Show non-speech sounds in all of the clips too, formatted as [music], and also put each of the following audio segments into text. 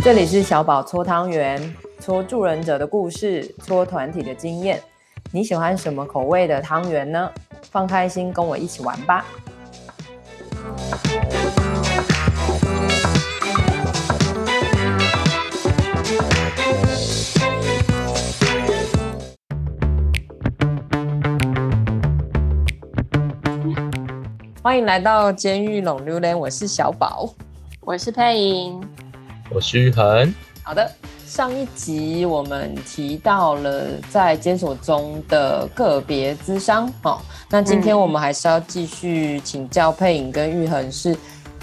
这里是小宝搓汤圆，搓助人者的故事，搓团体的经验。你喜欢什么口味的汤圆呢？放开心，跟我一起玩吧！欢迎来到监狱浪流连，我是小宝，我是佩莹，我是玉恒。好的，上一集我们提到了在监所中的个别智商，哦，那今天我们还是要继续请教佩颖跟玉恒，是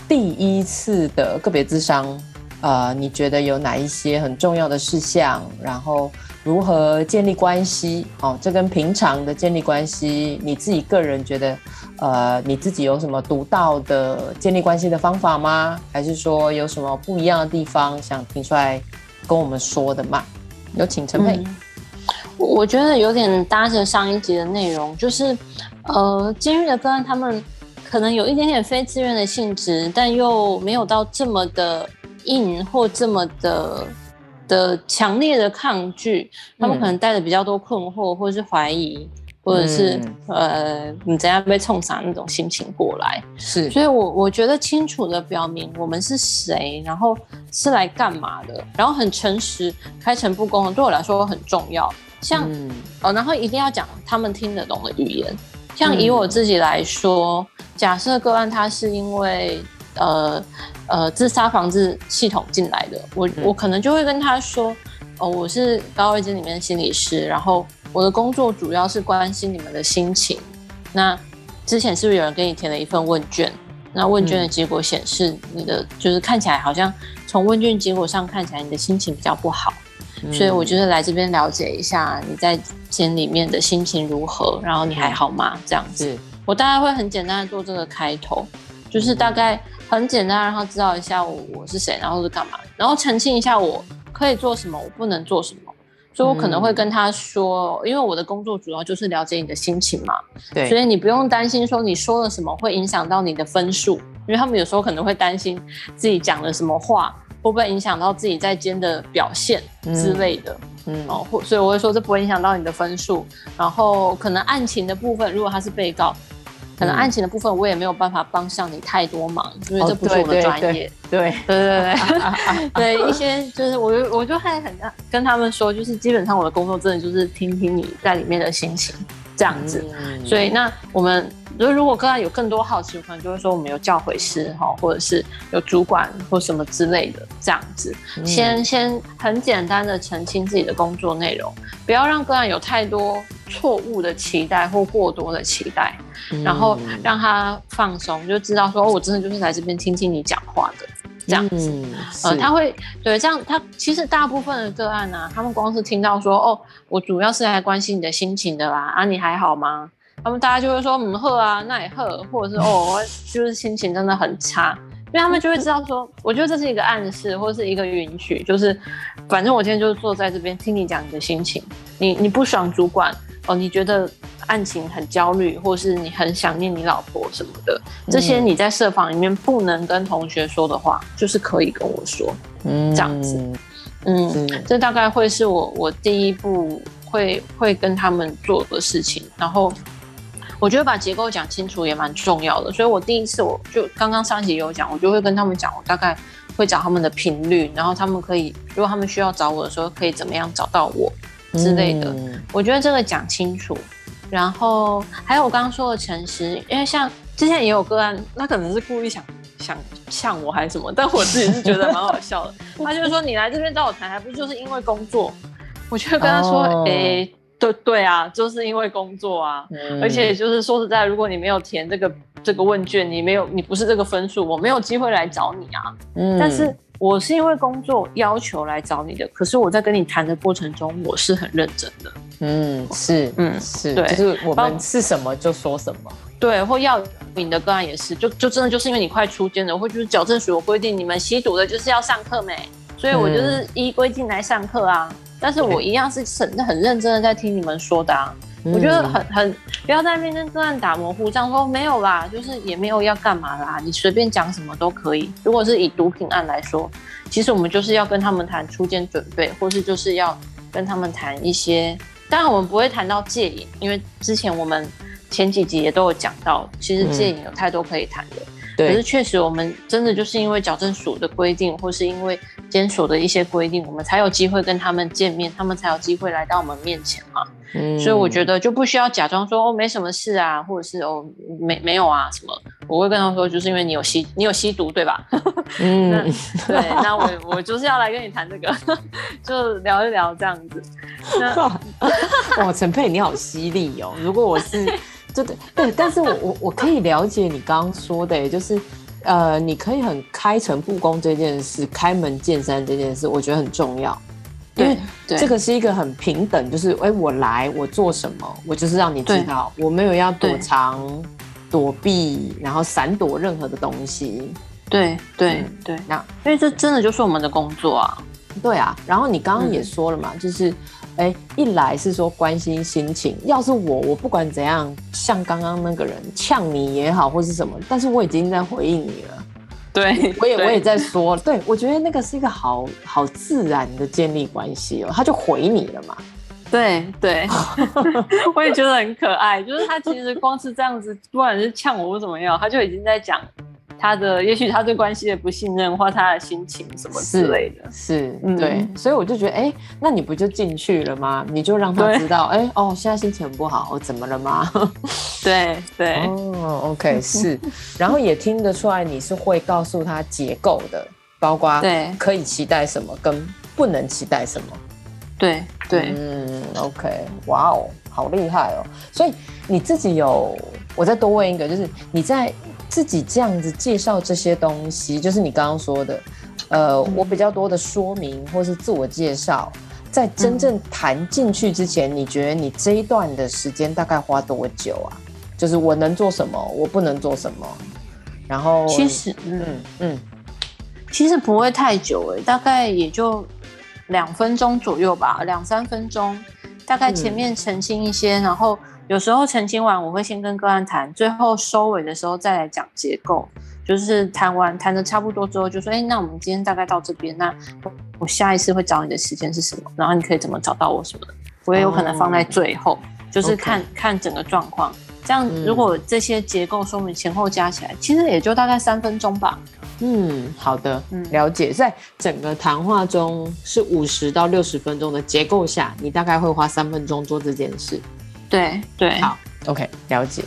第一次的个别智商，呃，你觉得有哪一些很重要的事项？然后如何建立关系？哦，这跟平常的建立关系，你自己个人觉得？呃，你自己有什么独到的建立关系的方法吗？还是说有什么不一样的地方想提出来跟我们说的吗？有请陈佩。嗯，我觉得有点搭着上一集的内容，就是呃，监狱的个案他们可能有一点点非自愿的性质，但又没有到这么的硬或这么的的强烈的抗拒，他们可能带着比较多困惑或者是怀疑。或者是、嗯、呃，你怎样被冲散那种心情过来？是，所以我我觉得清楚的表明我们是谁，然后是来干嘛的，然后很诚实、开诚布公的，对我来说很重要。像、嗯、哦，然后一定要讲他们听得懂的语言。像以我自己来说，嗯、假设个案他是因为呃呃自杀防治系统进来的，我、嗯、我可能就会跟他说，哦，我是高二监里面的心理师，然后。我的工作主要是关心你们的心情。那之前是不是有人给你填了一份问卷？那问卷的结果显示，你的、嗯、就是看起来好像从问卷结果上看起来你的心情比较不好。嗯、所以我就是来这边了解一下你在监里面的心情如何，然后你还好吗？这样子，我大概会很简单的做这个开头，就是大概很简单让他知道一下我我是谁，然后是干嘛，然后澄清一下我可以做什么，我不能做什么。所以，我可能会跟他说，因为我的工作主要就是了解你的心情嘛，对，所以你不用担心说你说了什么会影响到你的分数，因为他们有时候可能会担心自己讲了什么话会不会影响到自己在间的表现之类的，嗯，哦，或所以我会说这不会影响到你的分数，然后可能案情的部分，如果他是被告。可能案情的部分我也没有办法帮上你太多忙，因为这不是我的专业。对对对对。[laughs] 对，一些就是我我就还很跟他们说，就是基本上我的工作真的就是听听你在里面的心情这样子。所以那我们如如果个案有更多好奇，可能就会说我们有教诲师哈，或者是有主管或什么之类的这样子。先先很简单的澄清自己的工作内容，不要让个案有太多错误的期待或过多的期待。然后让他放松，就知道说，哦，我真的就是来这边听听你讲话的，这样子。嗯、呃，他会对这样，他其实大部分的个案啊，他们光是听到说，哦，我主要是来关心你的心情的啦，啊，你还好吗？他们大家就会说，嗯，好啊，那也好，或者是哦，我 [laughs] 就是心情真的很差，因为他们就会知道说，我觉得这是一个暗示，或者是一个允许，就是反正我今天就是坐在这边听你讲你的心情，你你不爽主管。哦，你觉得案情很焦虑，或是你很想念你老婆什么的，这些你在社访里面不能跟同学说的话，就是可以跟我说，嗯，这样子，嗯，这大概会是我我第一步会会跟他们做的事情。然后我觉得把结构讲清楚也蛮重要的，所以我第一次我就刚刚上集有讲，我就会跟他们讲，我大概会找他们的频率，然后他们可以，如果他们需要找我的时候，可以怎么样找到我。之类的，嗯、我觉得这个讲清楚，然后还有我刚刚说的诚实，因为像之前也有个案，他可能是故意想想像我还是什么，但我自己是觉得蛮好笑的。他就是说，你来这边找我谈，还不是就是因为工作？我就跟他说，哎、哦欸，对对啊，就是因为工作啊，嗯、而且就是说实在，如果你没有填这个这个问卷，你没有你不是这个分数，我没有机会来找你啊。嗯，但是。我是因为工作要求来找你的，可是我在跟你谈的过程中，我是很认真的。嗯，是，嗯，是，对，就是我们是什么就说什么。对，或要你的个案也是，就就真的就是因为你快出监了，或就是矫正署有规定，你们吸毒的就是要上课没，所以我就是依规定来上课啊。嗯、但是我一样是很很认真的在听你们说的啊。我觉得很很不要在面跟个案打模糊这样，说没有啦，就是也没有要干嘛啦，你随便讲什么都可以。如果是以毒品案来说，其实我们就是要跟他们谈初见准备，或是就是要跟他们谈一些。当然我们不会谈到戒瘾，因为之前我们前几集也都有讲到，其实戒瘾有太多可以谈的。可是确实，我们真的就是因为矫正署的规定，或是因为监所的一些规定，我们才有机会跟他们见面，他们才有机会来到我们面前嘛。嗯，所以我觉得就不需要假装说哦没什么事啊，或者是哦没没有啊什么。我会跟他说，就是因为你有吸你有吸毒对吧？[laughs] 嗯，对，那我我就是要来跟你谈这个，[laughs] 就聊一聊这样子。那 [laughs] 哇，陈佩你好犀利哦！如果我是。对对对，但是我我我可以了解你刚刚说的，就是，呃，你可以很开诚布公这件事，开门见山这件事，我觉得很重要，因为这个是一个很平等，就是，哎，我来，我做什么，我就是让你知道，我没有要躲藏、躲避，然后闪躲任何的东西。对对对，那因为这真的就是我们的工作啊。对啊，然后你刚刚也说了嘛，嗯、就是。哎，一来是说关心心情，要是我，我不管怎样，像刚刚那个人呛你也好，或是什么，但是我已经在回应你了。对，我也我也在说，对，我觉得那个是一个好好自然的建立关系哦，他就回你了嘛。对 [laughs] 对，[laughs] 我也觉得很可爱，就是他其实光是这样子，不管是呛我或怎么样，他就已经在讲。他的也许他对关系的不信任，或他的心情什么之类的，是，对，所以我就觉得，哎、欸，那你不就进去了吗？你就让他知道，哎、欸，哦，现在心情很不好，我怎么了吗？对 [laughs] 对，哦，OK，是，[laughs] 然后也听得出来你是会告诉他结构的，包括对可以期待什么跟不能期待什么，对对，嗯，OK，哇哦，好厉害哦，所以你自己有，我再多问一个，就是你在。自己这样子介绍这些东西，就是你刚刚说的，呃，我比较多的说明或是自我介绍，在真正谈进去之前，你觉得你这一段的时间大概花多久啊？就是我能做什么，我不能做什么，然后其实，嗯嗯，其实不会太久诶，大概也就两分钟左右吧，两三分钟，大概前面澄清一些，然后。有时候澄清完，我会先跟个案谈，最后收尾的时候再来讲结构。就是谈完谈的差不多之后，就说：“哎、欸，那我们今天大概到这边，那我下一次会找你的时间是什么？然后你可以怎么找到我什么的？我也有可能放在最后，哦、就是看看整个状况。这样如果这些结构说明前后加起来，嗯、其实也就大概三分钟吧。嗯，好的，嗯，了解。在整个谈话中是五十到六十分钟的结构下，你大概会花三分钟做这件事。”对对，好，OK，了解。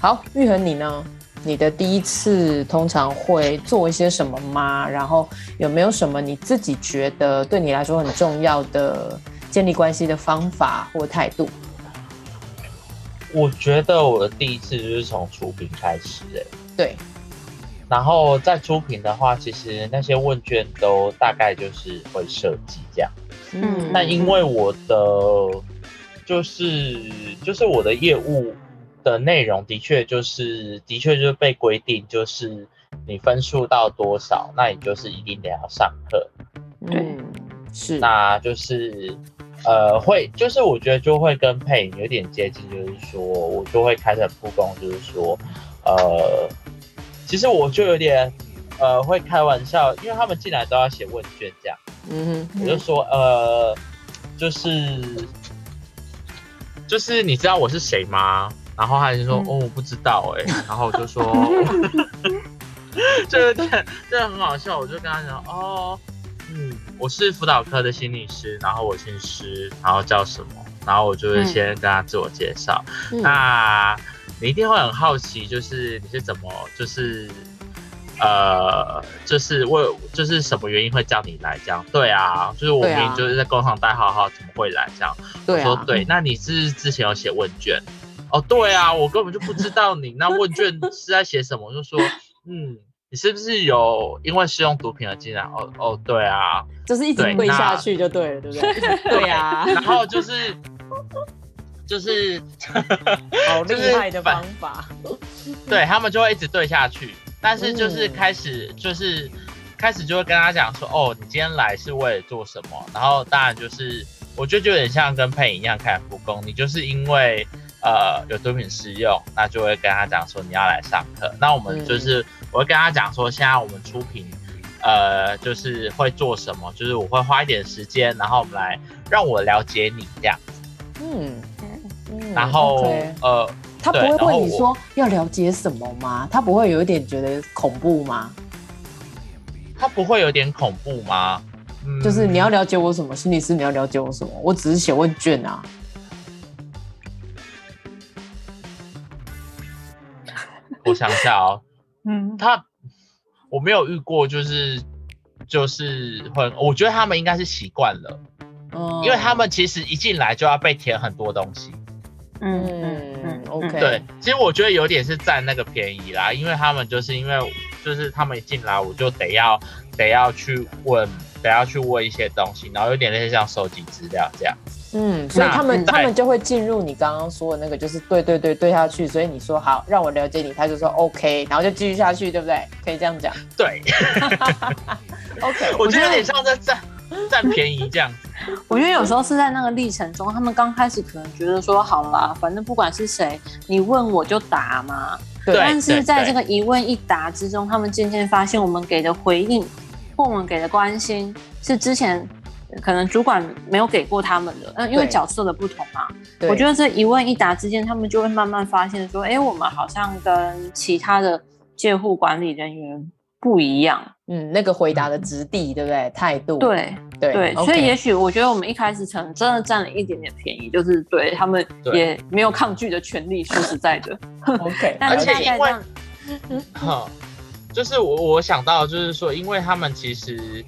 好，玉恒，你呢？你的第一次通常会做一些什么吗？然后有没有什么你自己觉得对你来说很重要的建立关系的方法或态度？我觉得我的第一次就是从出品开始，哎，对。然后在出品的话，其实那些问卷都大概就是会设计这样。嗯，那因为我的。就是就是我的业务的内容的确就是的确就是被规定，就是你分数到多少，那你就是一定得要上课。对，是，那就是呃会就是我觉得就会跟配音有点接近，就是说我就会开诚布公，就是说呃其实我就有点呃会开玩笑，因为他们进来都要写问卷这样，嗯哼，我就说呃就是。就是你知道我是谁吗？然后他就说、嗯、哦，我不知道哎、欸。然后我就说，[laughs] 这个这这很好笑。我就跟他讲哦，嗯，我是辅导科的心理师，然后我姓施，然后叫什么？然后我就会先跟他自我介绍。嗯、那你一定会很好奇，就是你是怎么就是。呃，就是为就是什么原因会叫你来这样？对啊，就是我明明就是在工厂待好好，怎么会来这样？对、啊、我说对，那你是之前有写问卷？哦，对啊，我根本就不知道你那问卷是在写什么，就说嗯，你是不是有因为使用毒品而进来？哦哦，对啊，就是一直跪下去就对了，对不对？[laughs] 对啊，[laughs] 然后就是就是好厉害的方法，[laughs] 对他们就会一直对下去。但是就是开始就是开始就会跟他讲说，哦，你今天来是为了做什么？然后当然就是我觉得就有点像跟配音一样开始复工，你就是因为呃有毒品试用，那就会跟他讲说你要来上课。那我们就是、嗯、我会跟他讲说，现在我们出品呃就是会做什么，就是我会花一点时间，然后我们来让我了解你这样子。嗯嗯，然后、okay. 呃。他不会问你说要了解什么吗？他不会有一点觉得恐怖吗？他不会有点恐怖吗？嗯，就是你要了解我什么？心理师你要了解我什么？我只是写问卷啊。[laughs] 我想一下哦，[laughs] 嗯，他我没有遇过，就是就是会，我觉得他们应该是习惯了，嗯，因为他们其实一进来就要被填很多东西，嗯。，OK 对，其实我觉得有点是占那个便宜啦，因为他们就是因为就是他们一进来，我就得要得要去问，得要去问一些东西，然后有点类似像收集资料这样。嗯，所以他们他们就会进入你刚刚说的那个，就是对对对对下去。所以你说好让我了解你，他就说 OK，然后就继续下去，对不对？可以这样讲。对。OK，我觉得有点像在占 [laughs] 占便宜这样子。[laughs] 我觉得有时候是在那个历程中，他们刚开始可能觉得说好啦，反正不管是谁，你问我就答嘛。对。但是在这个一问一答之中，他们渐渐发现，我们给的回应或我们给的关心，是之前可能主管没有给过他们的。嗯，因为角色的不同嘛。对。我觉得这一问一答之间，他们就会慢慢发现说，哎，我们好像跟其他的借户管理人员不一样。嗯，那个回答的质地，对不对？态度。对。对，对所以也许我觉得我们一开始可能真的占了一点点便宜，就是对他们也没有抗拒的权利。说实在的，OK。[laughs] 而且因为，[laughs] 哈，就是我我想到就是说，因为他们其实，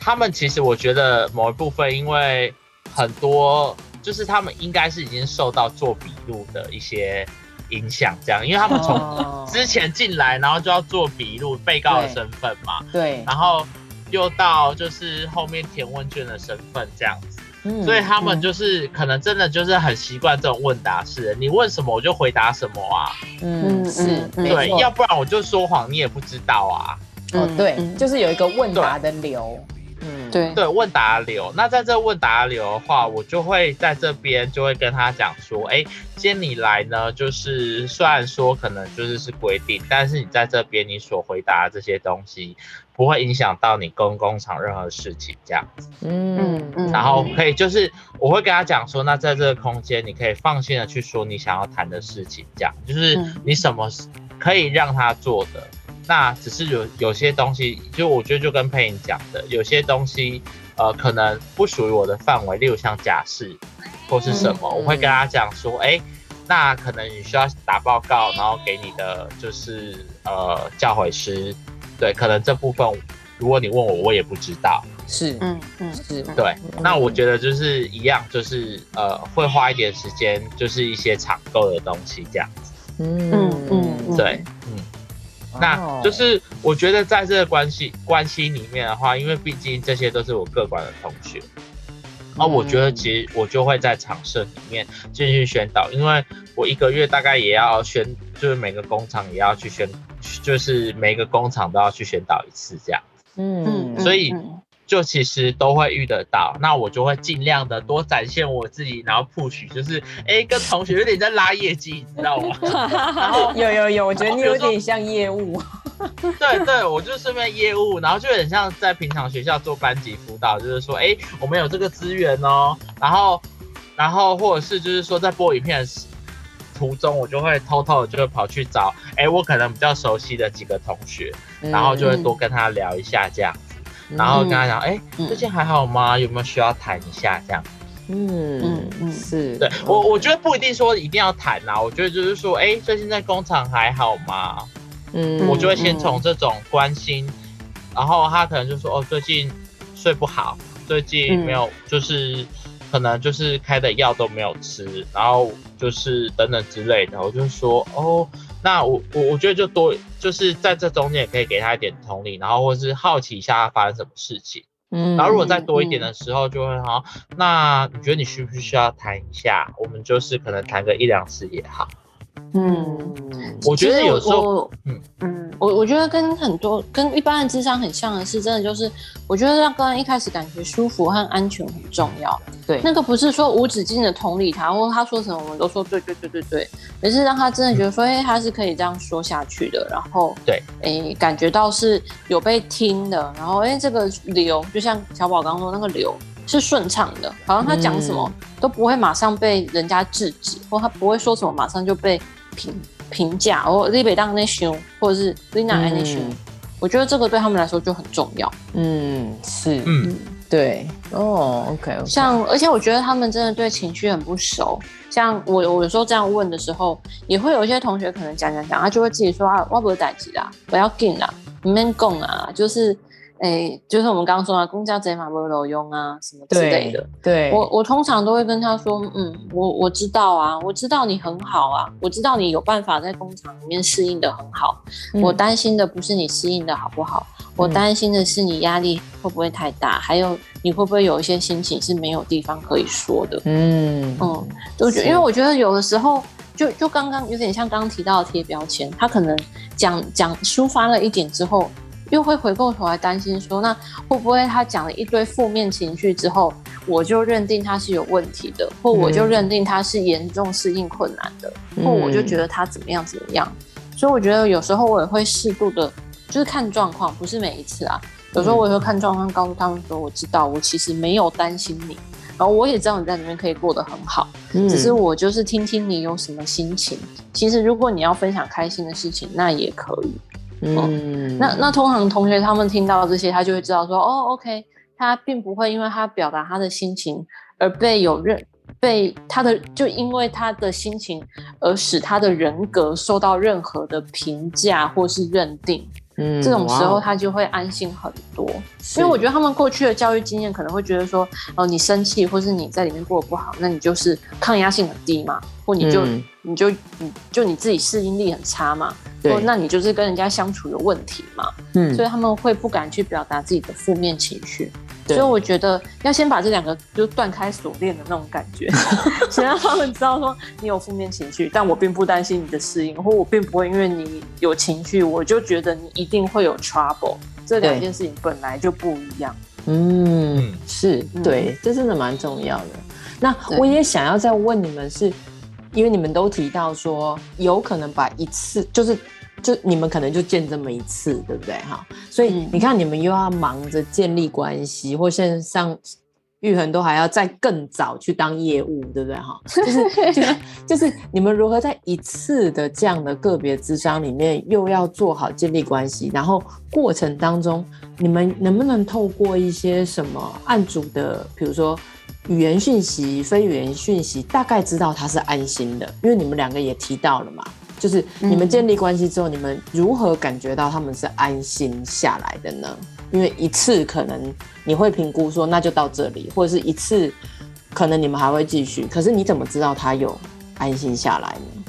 他们其实我觉得某一部分，因为很多就是他们应该是已经受到做笔录的一些影响，这样，因为他们从之前进来，然后就要做笔录，被告的身份嘛，对，然后。又到就是后面填问卷的身份这样子，嗯，所以他们就是可能真的就是很习惯这种问答式，你问什么我就回答什么啊，嗯，是，对，要不然我就说谎，你也不知道啊，哦，对，就是有一个问答的流。嗯，对对，问答流。那在这问答流的话，我就会在这边就会跟他讲说，哎，今天你来呢，就是虽然说可能就是是规定，但是你在这边你所回答的这些东西不会影响到你跟工厂任何事情，这样子。嗯嗯。然后可以就是我会跟他讲说，那在这个空间你可以放心的去说你想要谈的事情，这样就是你什么可以让他做的。那只是有有些东西，就我觉得就跟配音讲的，有些东西，呃，可能不属于我的范围，例如像假释或是什么，嗯、我会跟他讲说，哎、欸，那可能你需要打报告，然后给你的就是呃教诲师，对，可能这部分如果你问我，我也不知道，是，嗯嗯是，对，那我觉得就是一样，就是呃会花一点时间，就是一些抢购的东西这样子，嗯嗯嗯，对，嗯。那就是我觉得在这个关系关系里面的话，因为毕竟这些都是我各管的同学，那我觉得其实我就会在场社里面进行宣导，因为我一个月大概也要宣，就是每个工厂也要去宣，就是每个工厂都要去宣导一次这样。嗯，所以。就其实都会遇得到，那我就会尽量的多展现我自己，然后 push，就是哎、欸，跟同学有点在拉业绩，你知道吗？[laughs] 然后有有有，我觉得你有点像业务。[laughs] 对对，我就顺便业务，然后就很像在平常学校做班级辅导，就是说，哎、欸，我们有这个资源哦，然后然后或者是就是说在播影片的途中，我就会偷偷的就会跑去找，哎、欸，我可能比较熟悉的几个同学，然后就会多跟他聊一下这样。然后跟他讲，哎、嗯，最近还好吗？有没有需要谈一下这样？嗯嗯嗯，是对我我觉得不一定说一定要谈呐，我觉得就是说，哎，最近在工厂还好吗？嗯，我就会先从这种关心，然后他可能就说，哦，最近睡不好，最近没有，就是可能就是开的药都没有吃，然后就是等等之类的，我就说，哦。那我我我觉得就多就是在这中间也可以给他一点同理，然后或是好奇一下他发生什么事情，嗯，然后如果再多一点的时候就会好，嗯，那你觉得你需不需要谈一下？我们就是可能谈个一两次也好，嗯，我觉得有时候，嗯。嗯，我我觉得跟很多跟一般的智商很像的是，真的就是，我觉得让个人一开始感觉舒服和安全很重要。对，那个不是说无止境的同理他，或他说什么我们都说对对对对对，而是让他真的觉得说，哎、嗯，他是可以这样说下去的，然后对，哎，感觉到是有被听的，然后哎，这个流就像小宝刚刚说那个流。是顺畅的，好像他讲什么都不会马上被人家制止，嗯、或他不会说什么马上就被评评价，或立北当那凶，或者是丽娜那凶。我觉得这个对他们来说就很重要。嗯，是，嗯，对，哦，OK，, okay. 像而且我觉得他们真的对情绪很不熟。像我，我有时候这样问的时候，也会有一些同学可能讲讲讲，他就会自己说啊，我不会代志啦，我要紧啦，你们讲啊，就是。哎、欸，就是我们刚刚说啊公交贼马不漏用啊，什么之类的。对，对我我通常都会跟他说，嗯，我我知道啊，我知道你很好啊，我知道你有办法在工厂里面适应的很好。嗯、我担心的不是你适应的好不好，嗯、我担心的是你压力会不会太大，还有你会不会有一些心情是没有地方可以说的。嗯嗯，就觉，因为我觉得有的时候，就就刚刚有点像刚刚提到的贴标签，他可能讲讲抒发了一点之后。又会回过头来担心说，那会不会他讲了一堆负面情绪之后，我就认定他是有问题的，或我就认定他是严重适应困难的，嗯、或我就觉得他怎么样怎么样。所以我觉得有时候我也会适度的，就是看状况，不是每一次啊。有时候我也会看状况，告诉他们说，我知道我其实没有担心你，然后我也知道你在里面可以过得很好，嗯、只是我就是听听你有什么心情。其实如果你要分享开心的事情，那也可以。嗯，那那通常同学他们听到这些，他就会知道说，哦，OK，他并不会因为他表达他的心情而被有任被他的就因为他的心情而使他的人格受到任何的评价或是认定。嗯，这种时候他就会安心很多，因为我觉得他们过去的教育经验可能会觉得说，哦，你生气或是你在里面过得不好，那你就是抗压性很低嘛，或你就、嗯、你就你就你自己适应力很差嘛，对。或那你就是跟人家相处有问题嘛，嗯，所以他们会不敢去表达自己的负面情绪。对所以我觉得要先把这两个就断开锁链的那种感觉，[laughs] 先让他们知道说你有负面情绪，但我并不担心你的适应，或我并不会因为你有情绪，我就觉得你一定会有 trouble。这两件事情本来就不一样。嗯，是对，这真的蛮重要的。那我也想要再问你们是，是因为你们都提到说有可能把一次就是。就你们可能就见这么一次，对不对？哈，所以你看，你们又要忙着建立关系，或现在上玉恒都还要再更早去当业务，对不对？哈，就是 [laughs] 就是就是你们如何在一次的这样的个别咨商里面，又要做好建立关系，然后过程当中，你们能不能透过一些什么案主的，比如说语言讯息、非语言讯息，大概知道他是安心的？因为你们两个也提到了嘛。就是你们建立关系之后，嗯、你们如何感觉到他们是安心下来的呢？因为一次可能你会评估说那就到这里，或者是一次可能你们还会继续。可是你怎么知道他有安心下来呢？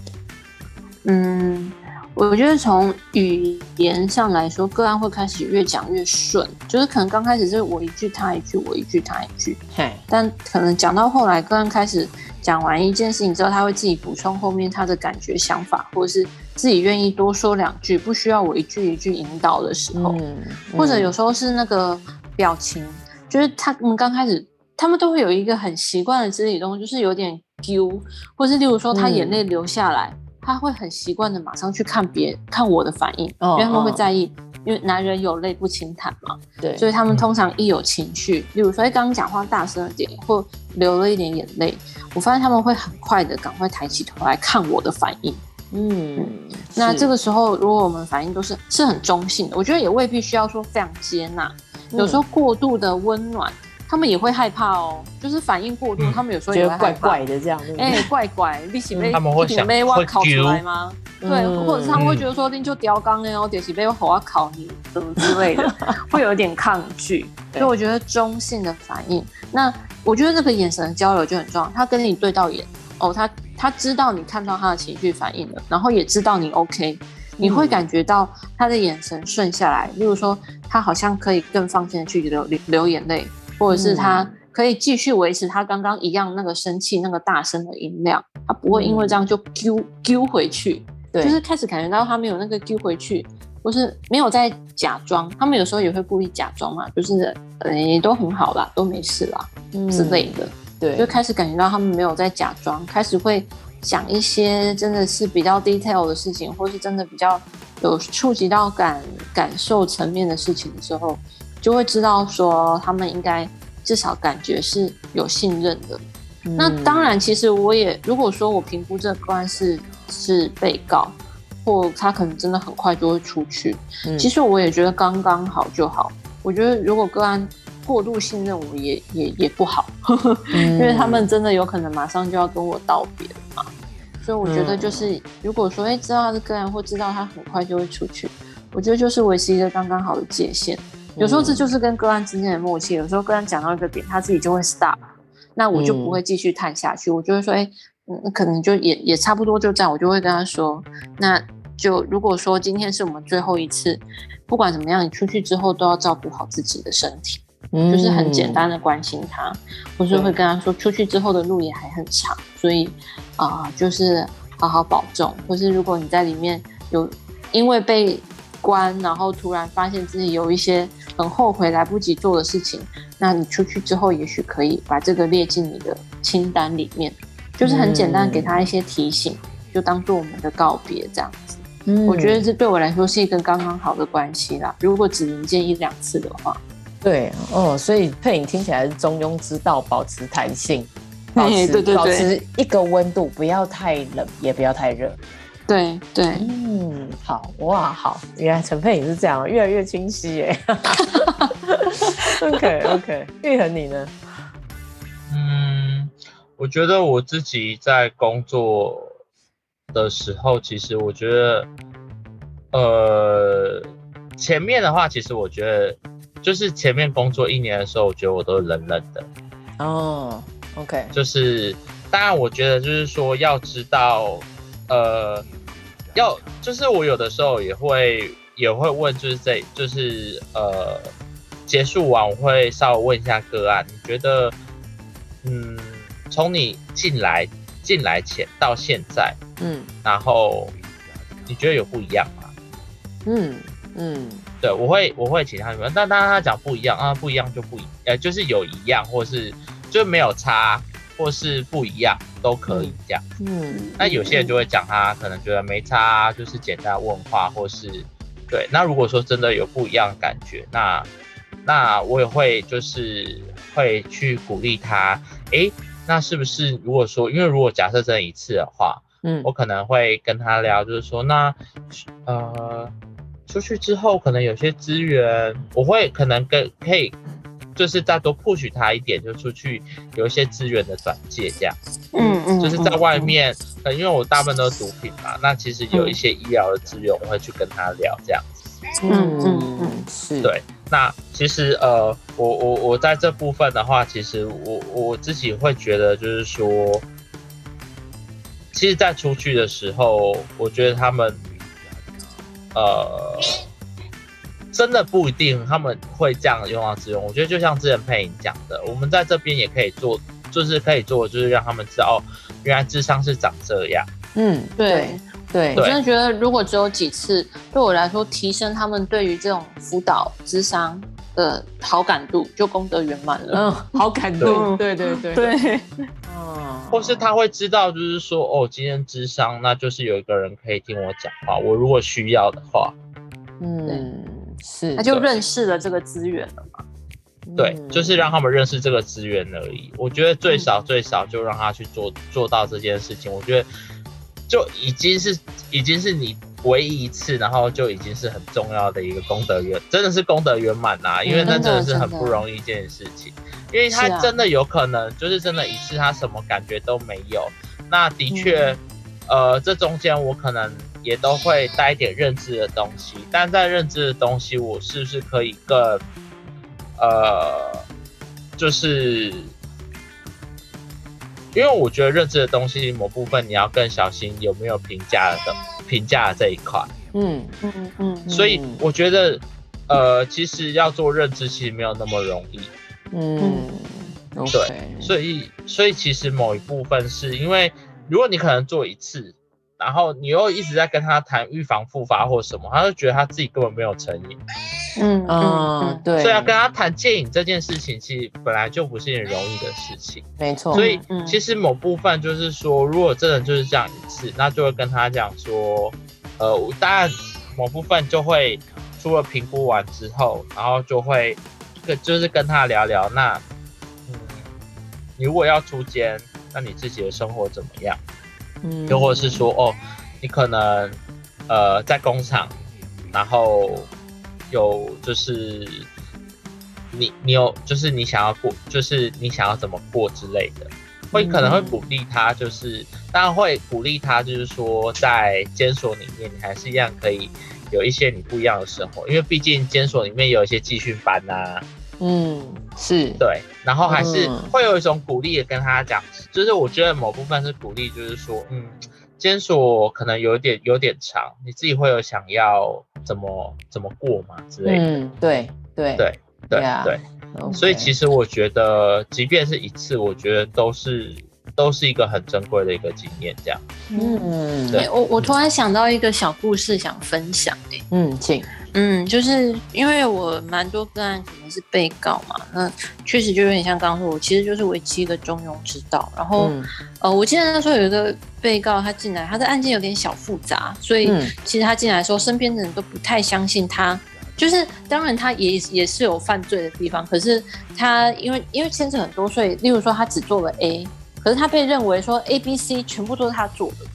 嗯，我觉得从语言上来说，个案会开始越讲越顺，就是可能刚开始是我一句他一句，我一句他一句，嘿，但可能讲到后来，个案开始。讲完一件事情之后，他会自己补充后面他的感觉、想法，或者是自己愿意多说两句，不需要我一句一句引导的时候，嗯嗯、或者有时候是那个表情，就是他们刚开始，他们都会有一个很习惯的肢体动作，就是有点丢，或是例如说他眼泪流下来，嗯、他会很习惯的马上去看别看我的反应，哦、因为他们会在意。因为男人有泪不轻弹嘛，对，所以他们通常一有情绪，例如说哎，刚刚讲话大声了点，或流了一点眼泪，我发现他们会很快的赶快抬起头来看我的反应。嗯，嗯，那这个时候如果我们反应都是是很中性的，我觉得也未必需要说非常接纳，有时候过度的温暖。他们也会害怕哦，就是反应过度，他们有时候也会害怕，怪怪的这样。哎，怪怪，你是被他们会想被挖考出来吗？对，或者是他们会觉得说，你就刁刚哎，我就是被我好好考你，什么之类的，[laughs] 会有点抗拒。所以我觉得中性的反应，那我觉得这个眼神的交流就很重要。他跟你对到眼，哦，他他知道你看到他的情绪反应了，然后也知道你 OK，你会感觉到他的眼神顺下来。例如说，他好像可以更放心的去流流眼泪。或者是他可以继续维持他刚刚一样那个生气、那个大声的音量，他不会因为这样就丢丢回去。对，就是开始感觉到他没有那个丢回去，或是没有在假装。他们有时候也会故意假装嘛，就是呃都很好啦，都没事啦、嗯、之类的。对，就开始感觉到他们没有在假装，开始会想一些真的是比较 detail 的事情，或是真的比较有触及到感感受层面的事情的时候，就会知道说他们应该。至少感觉是有信任的。嗯、那当然，其实我也如果说我评估这个个案是是被告，或他可能真的很快就会出去。嗯、其实我也觉得刚刚好就好。我觉得如果个案过度信任我也，也也也不好，嗯、[laughs] 因为他们真的有可能马上就要跟我道别了嘛。所以我觉得就是，嗯、如果说哎知道他是个案，或知道他很快就会出去，我觉得就是维持一个刚刚好的界限。有时候这就是跟个案之间的默契。有时候个案讲到一个点，他自己就会 stop，那我就不会继续探下去。嗯、我就会说，哎、欸，嗯，可能就也也差不多就这样。我就会跟他说，那就如果说今天是我们最后一次，不管怎么样，你出去之后都要照顾好自己的身体，嗯、就是很简单的关心他。或是会跟他说，出去之后的路也还很长，所以啊、呃，就是好好保重。或是如果你在里面有因为被关，然后突然发现自己有一些很后悔来不及做的事情，那你出去之后也许可以把这个列进你的清单里面，就是很简单给他一些提醒，嗯、就当做我们的告别这样子。嗯，我觉得这对我来说是一个刚刚好的关系啦。如果只能见一两次的话，对哦，所以佩颖听起来是中庸之道，保持弹性，保持对对对，保持一个温度，不要太冷，也不要太热。对对，嗯，好哇，好，原来陈佩也是这样，越来越清晰耶。[laughs] [laughs] OK OK，玉恒你呢？嗯，我觉得我自己在工作的时候，其实我觉得，呃，前面的话，其实我觉得，就是前面工作一年的时候，我觉得我都冷冷的。哦，OK，就是当然，我觉得就是说要知道。呃，要就是我有的时候也会也会问，就是这就是呃结束完我会稍微问一下个案，你觉得嗯从你进来进来前到现在，嗯，然后你觉得有不一样吗？嗯嗯，对我会我会请他们，但当然他讲不一样啊，不一样就不一，呃就是有一样或是就没有差。或是不一样都可以这样，嗯，那有些人就会讲他可能觉得没差，就是简单问话，或是对。那如果说真的有不一样的感觉，那那我也会就是会去鼓励他，诶，那是不是如果说，因为如果假设这一次的话，嗯，我可能会跟他聊，就是说那呃出去之后可能有些资源，我会可能跟可以。就是再多 push 他一点，就出去有一些资源的转介这样，嗯嗯，就是在外面，呃，因为我大部分都是毒品嘛，那其实有一些医疗的资源，我会去跟他聊这样子，嗯嗯嗯，是对。那其实呃，我我我在这部分的话，其实我我自己会觉得就是说，其实，在出去的时候，我觉得他们，呃。真的不一定他们会这样用到资源，我觉得就像之前佩影讲的，我们在这边也可以做，就是可以做，就是让他们知道，哦，原来智商是长这样。嗯，对。对，我真的觉得如果只有几次，对我来说提升他们对于这种辅导智商的好感度，就功德圆满了。嗯，[laughs] 好感度，对对对对。对。嗯，或是他会知道，就是说，哦，今天智商，那就是有一个人可以听我讲话，我如果需要的话，嗯。是，他就认识了这个资源了嘛？对，就是让他们认识这个资源而已。我觉得最少最少就让他去做做到这件事情，我觉得就已经是已经是你唯一一次，然后就已经是很重要的一个功德圆，真的是功德圆满呐！因为那真的是很不容易一件事情，因为他真的有可能就是真的一次他什么感觉都没有，那的确，呃，这中间我可能。也都会带一点认知的东西，但在认知的东西，我是不是可以更，呃，就是，因为我觉得认知的东西某部分你要更小心有没有评价的评价这一块，嗯嗯嗯，所以我觉得，呃，其实要做认知其实没有那么容易，嗯.对，所以所以其实某一部分是因为，如果你可能做一次，然后你又一直在跟他谈预防复发或什么，他就觉得他自己根本没有成瘾。嗯嗯，对。所以要跟他谈戒瘾这件事情，其实本来就不是很容易的事情。没错。所以其实某部分就是说，如果真的就是这样一次，那就会跟他讲说，呃，当然某部分就会除了评估完之后，然后就会跟就是跟他聊聊那。你如果要出监，那你自己的生活怎么样？嗯，又或者是说，哦，你可能呃在工厂，然后有就是你你有就是你想要过，就是你想要怎么过之类的，会可能会鼓励他，就是、嗯、当然会鼓励他，就是说在监所里面，你还是一样可以有一些你不一样的生活，因为毕竟监所里面有一些集训班呐、啊。嗯，是。对，然后还是会有一种鼓励的跟他讲，嗯、就是我觉得某部分是鼓励，就是说，嗯，监所可能有点有点长，你自己会有想要怎么怎么过嘛之类的。嗯，对对对对对，所以其实我觉得，即便是一次，我觉得都是都是一个很珍贵的一个经验，这样。嗯，对，我我突然想到一个小故事想分享，嗯，请。嗯，就是因为我蛮多个案可能是被告嘛，那确实就有点像刚刚说，我其实就是为期一个中庸之道。然后，嗯、呃，我记得那时候有一个被告他进来，他的案件有点小复杂，所以其实他进来的时候，身边的人都不太相信他。就是当然他也也是有犯罪的地方，可是他因为因为牵扯很多，所以例如说他只做了 A，可是他被认为说 A、B、C 全部都是他做的。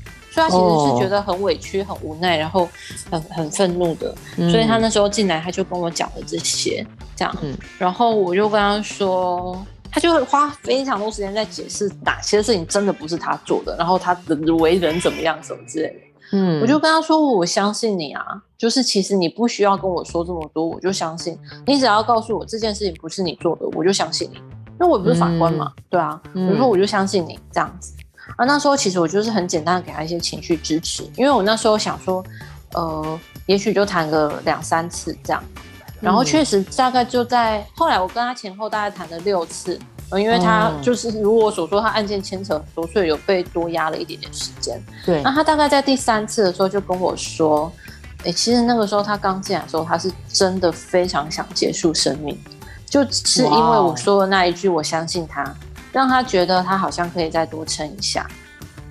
所以他其实是觉得很委屈、很无奈，然后很很愤怒的。所以他那时候进来，他就跟我讲了这些，这样。然后我就跟他说，他就会花非常多时间在解释哪些事情真的不是他做的，然后他的为人怎么样什么之类的。嗯，我就跟他说，我相信你啊，就是其实你不需要跟我说这么多，我就相信你，只要告诉我这件事情不是你做的，我就相信你。因为我不是法官嘛，对啊。我说我就相信你这样子。啊，那时候其实我就是很简单的给他一些情绪支持，因为我那时候想说，呃，也许就谈个两三次这样，然后确实大概就在后来我跟他前后大概谈了六次，呃，因为他就是如我所说，他案件牵扯很多，所以有被多压了一点点时间。对，那他大概在第三次的时候就跟我说，哎、欸，其实那个时候他刚进来的时候，他是真的非常想结束生命，就是因为我说的那一句，我相信他。让他觉得他好像可以再多撑一下，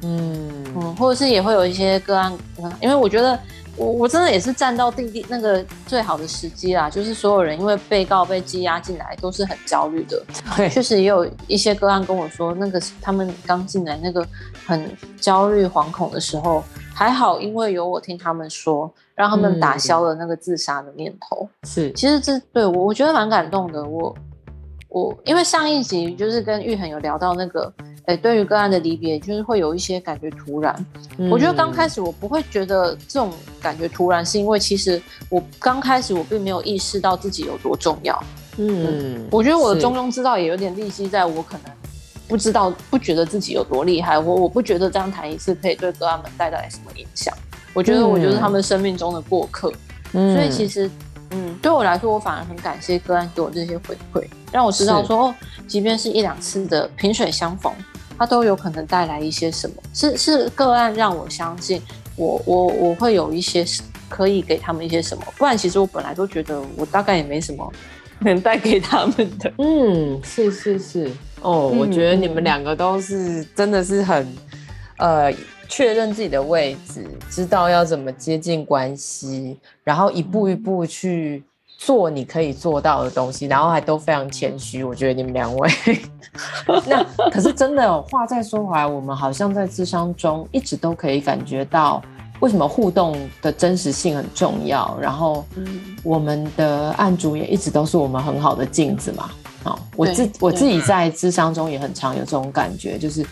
嗯。嗯，或者是也会有一些个案，因为我觉得我我真的也是站到弟弟那个最好的时机啦，就是所有人因为被告被羁押进来都是很焦虑的，对，确实也有一些个案跟我说，那个他们刚进来那个很焦虑惶恐的时候，还好因为有我听他们说，让他们打消了那个自杀的念头，是、嗯，其实这对我我觉得蛮感动的，我。我因为上一集就是跟玉恒有聊到那个，哎，对于个案的离别，就是会有一些感觉突然。嗯、我觉得刚开始我不会觉得这种感觉突然，是因为其实我刚开始我并没有意识到自己有多重要。嗯，嗯我觉得我的中庸之道也有点利息在我可能不知道、不觉得自己有多厉害。我我不觉得这样谈一次可以对个案们带来什么影响。我觉得我就是他们生命中的过客。嗯，所以其实。嗯，对我来说，我反而很感谢个案给我这些回馈，让我知道说，哦，即便是一两次的萍水相逢，它都有可能带来一些什么。是是个案让我相信我，我我我会有一些可以给他们一些什么。不然，其实我本来都觉得我大概也没什么 [laughs] 能带给他们的。嗯，是是是。哦，嗯，我觉得你们两个都是真的是很，呃。确认自己的位置，知道要怎么接近关系，然后一步一步去做你可以做到的东西，然后还都非常谦虚。我觉得你们两位，[laughs] 那可是真的话再说回来，我们好像在智商中一直都可以感觉到，为什么互动的真实性很重要。然后，我们的案主也一直都是我们很好的镜子嘛。好，我自我自己在智商中也很常有这种感觉，就是。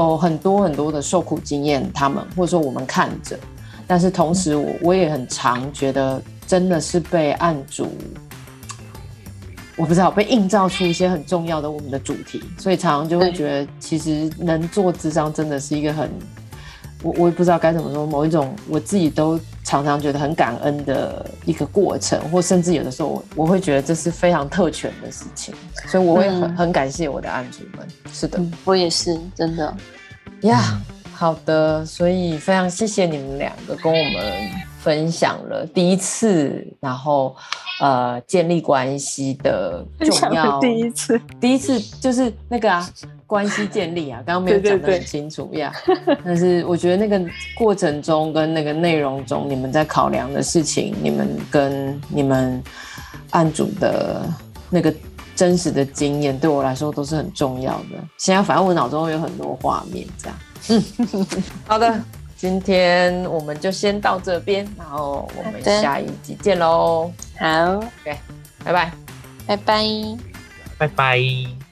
有很多很多的受苦经验，他们或者说我们看着，但是同时我我也很常觉得，真的是被案主，我不知道被映照出一些很重要的我们的主题，所以常常就会觉得，其实能做智商真的是一个很，我我也不知道该怎么说，某一种我自己都常常觉得很感恩的一个过程，或甚至有的时候我我会觉得这是非常特权的事情，所以我会很、嗯、很感谢我的案主们。是的，嗯、我也是真的呀。好的，所以非常谢谢你们两个跟我们分享了第一次，然后呃建立关系的重要。第一次，第一次就是那个啊关系建立啊，刚刚没有讲的很清楚呀。对对对，但是我觉得那个过程中跟那个内容中，你们在考量的事情，你们跟你们案主的那个真实的经验，对我来说都是很重要的。现在反正我脑中有很多画面，这样。[laughs] 嗯，好的，今天我们就先到这边，然后我们下一集见喽。好，对，拜拜，拜拜，拜拜。